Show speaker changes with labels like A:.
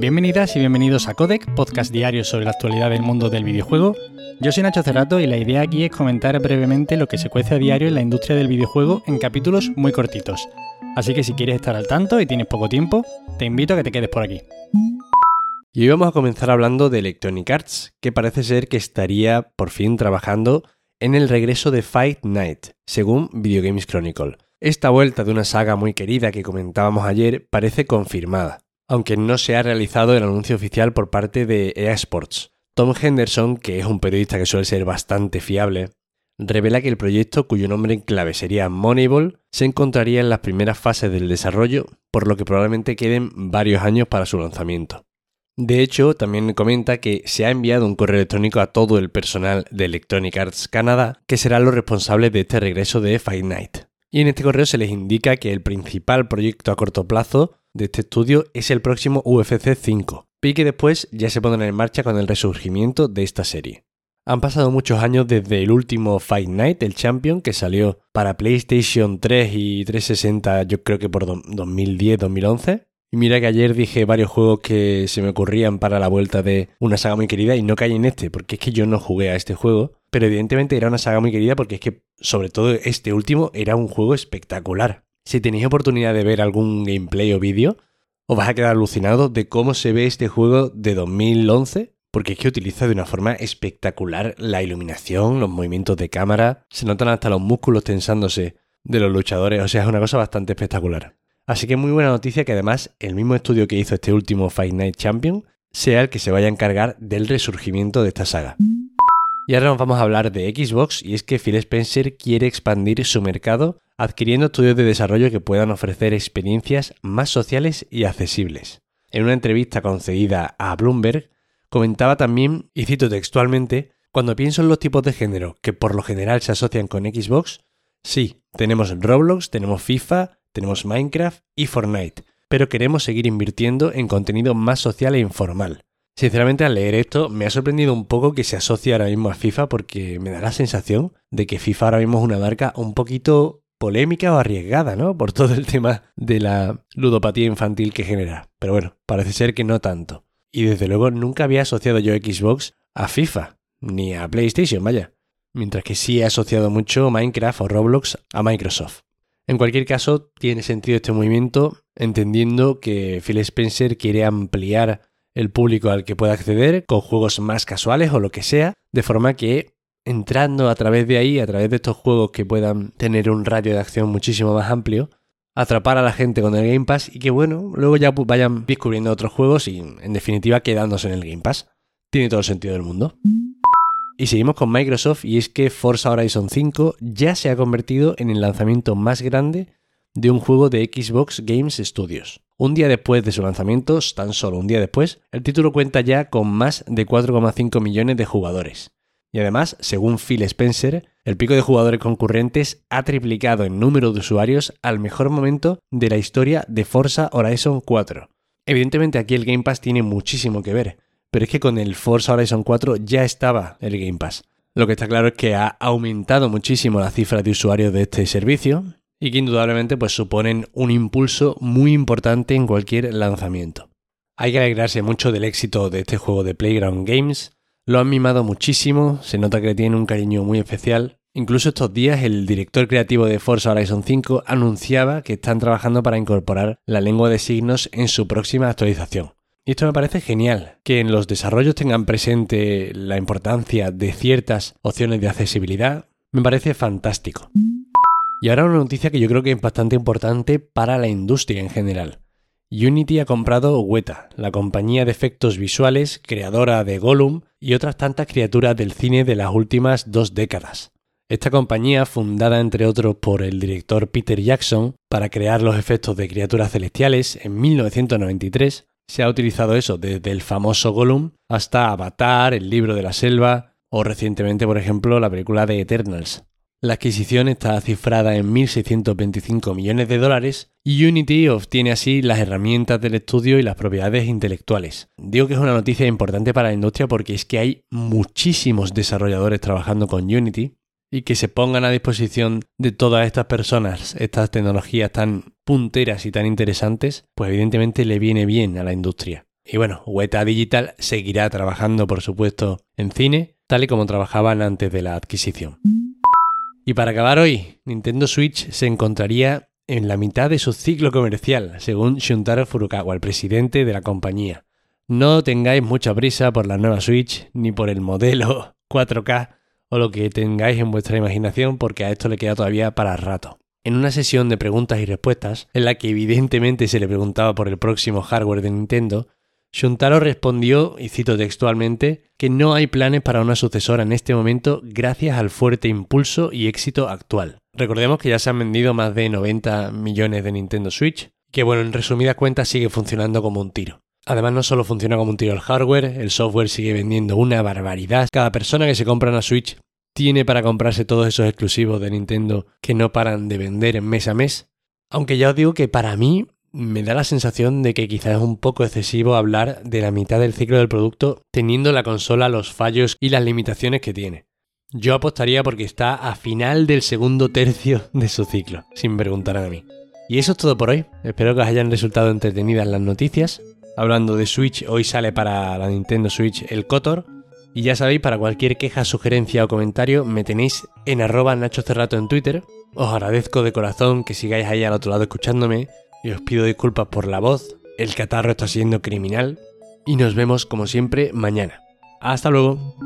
A: Bienvenidas y bienvenidos a Codec, podcast diario sobre la actualidad del mundo del videojuego. Yo soy Nacho Cerrato y la idea aquí es comentar brevemente lo que se cuece a diario en la industria del videojuego en capítulos muy cortitos. Así que si quieres estar al tanto y tienes poco tiempo, te invito a que te quedes por aquí.
B: Y hoy vamos a comenzar hablando de Electronic Arts, que parece ser que estaría por fin trabajando en el regreso de Fight Night, según Video Games Chronicle. Esta vuelta de una saga muy querida que comentábamos ayer parece confirmada, aunque no se ha realizado el anuncio oficial por parte de EA Sports. Tom Henderson, que es un periodista que suele ser bastante fiable, revela que el proyecto, cuyo nombre en clave sería Moneyball, se encontraría en las primeras fases del desarrollo, por lo que probablemente queden varios años para su lanzamiento. De hecho, también comenta que se ha enviado un correo electrónico a todo el personal de Electronic Arts Canadá, que serán los responsables de este regreso de Fight Night. Y en este correo se les indica que el principal proyecto a corto plazo de este estudio es el próximo UFC 5, y que después ya se pondrá en marcha con el resurgimiento de esta serie. Han pasado muchos años desde el último Fight Night, el Champion, que salió para PlayStation 3 y 360 yo creo que por 2010-2011. Y mira que ayer dije varios juegos que se me ocurrían para la vuelta de una saga muy querida y no caí en este, porque es que yo no jugué a este juego. Pero evidentemente era una saga muy querida porque es que, sobre todo este último, era un juego espectacular. Si tenéis oportunidad de ver algún gameplay o vídeo, os vas a quedar alucinado de cómo se ve este juego de 2011 porque es que utiliza de una forma espectacular la iluminación, los movimientos de cámara, se notan hasta los músculos tensándose de los luchadores, o sea, es una cosa bastante espectacular. Así que muy buena noticia que además el mismo estudio que hizo este último Fight Night Champion sea el que se vaya a encargar del resurgimiento de esta saga. Y ahora nos vamos a hablar de Xbox y es que Phil Spencer quiere expandir su mercado adquiriendo estudios de desarrollo que puedan ofrecer experiencias más sociales y accesibles. En una entrevista concedida a Bloomberg, Comentaba también, y cito textualmente, cuando pienso en los tipos de género que por lo general se asocian con Xbox, sí, tenemos Roblox, tenemos FIFA, tenemos Minecraft y Fortnite, pero queremos seguir invirtiendo en contenido más social e informal. Sinceramente al leer esto me ha sorprendido un poco que se asocie ahora mismo a FIFA porque me da la sensación de que FIFA ahora mismo es una marca un poquito polémica o arriesgada, ¿no? Por todo el tema de la ludopatía infantil que genera. Pero bueno, parece ser que no tanto. Y desde luego nunca había asociado yo Xbox a FIFA, ni a PlayStation, vaya. Mientras que sí he asociado mucho Minecraft o Roblox a Microsoft. En cualquier caso, tiene sentido este movimiento, entendiendo que Phil Spencer quiere ampliar el público al que pueda acceder con juegos más casuales o lo que sea, de forma que entrando a través de ahí, a través de estos juegos que puedan tener un radio de acción muchísimo más amplio, atrapar a la gente con el Game Pass y que bueno, luego ya vayan descubriendo otros juegos y en definitiva quedándose en el Game Pass. Tiene todo el sentido del mundo. Y seguimos con Microsoft y es que Forza Horizon 5 ya se ha convertido en el lanzamiento más grande de un juego de Xbox Games Studios. Un día después de su lanzamiento, tan solo un día después, el título cuenta ya con más de 4,5 millones de jugadores. Y además, según Phil Spencer, el pico de jugadores concurrentes ha triplicado en número de usuarios al mejor momento de la historia de Forza Horizon 4. Evidentemente aquí el Game Pass tiene muchísimo que ver, pero es que con el Forza Horizon 4 ya estaba el Game Pass. Lo que está claro es que ha aumentado muchísimo la cifra de usuarios de este servicio y que indudablemente pues suponen un impulso muy importante en cualquier lanzamiento. Hay que alegrarse mucho del éxito de este juego de Playground Games, lo han mimado muchísimo, se nota que le tienen un cariño muy especial. Incluso estos días el director creativo de Forza Horizon 5 anunciaba que están trabajando para incorporar la lengua de signos en su próxima actualización. Y esto me parece genial, que en los desarrollos tengan presente la importancia de ciertas opciones de accesibilidad, me parece fantástico. Y ahora una noticia que yo creo que es bastante importante para la industria en general. Unity ha comprado Weta, la compañía de efectos visuales creadora de Gollum y otras tantas criaturas del cine de las últimas dos décadas. Esta compañía, fundada entre otros por el director Peter Jackson para crear los efectos de criaturas celestiales en 1993, se ha utilizado eso desde el famoso Gollum hasta Avatar, el libro de la selva o recientemente, por ejemplo, la película de Eternals. La adquisición está cifrada en 1.625 millones de dólares y Unity obtiene así las herramientas del estudio y las propiedades intelectuales. Digo que es una noticia importante para la industria porque es que hay muchísimos desarrolladores trabajando con Unity y que se pongan a disposición de todas estas personas estas tecnologías tan punteras y tan interesantes, pues evidentemente le viene bien a la industria. Y bueno, Weta Digital seguirá trabajando, por supuesto, en cine, tal y como trabajaban antes de la adquisición. Y para acabar hoy, Nintendo Switch se encontraría en la mitad de su ciclo comercial, según Shuntaro Furukawa, el presidente de la compañía. No tengáis mucha prisa por la nueva Switch, ni por el modelo 4K o lo que tengáis en vuestra imaginación, porque a esto le queda todavía para rato. En una sesión de preguntas y respuestas, en la que evidentemente se le preguntaba por el próximo hardware de Nintendo, Shuntaro respondió, y cito textualmente, que no hay planes para una sucesora en este momento gracias al fuerte impulso y éxito actual. Recordemos que ya se han vendido más de 90 millones de Nintendo Switch, que bueno, en resumidas cuentas sigue funcionando como un tiro. Además no solo funciona como un tiro el hardware, el software sigue vendiendo una barbaridad. Cada persona que se compra una Switch tiene para comprarse todos esos exclusivos de Nintendo que no paran de vender mes a mes. Aunque ya os digo que para mí me da la sensación de que quizás es un poco excesivo hablar de la mitad del ciclo del producto teniendo la consola los fallos y las limitaciones que tiene. Yo apostaría porque está a final del segundo tercio de su ciclo, sin preguntar a mí. Y eso es todo por hoy. Espero que os hayan resultado entretenidas las noticias. Hablando de Switch, hoy sale para la Nintendo Switch el Kotor. Y ya sabéis, para cualquier queja, sugerencia o comentario, me tenéis en arroba Nacho Cerrato en Twitter. Os agradezco de corazón que sigáis ahí al otro lado escuchándome y os pido disculpas por la voz, el catarro está siendo criminal y nos vemos como siempre mañana. Hasta luego.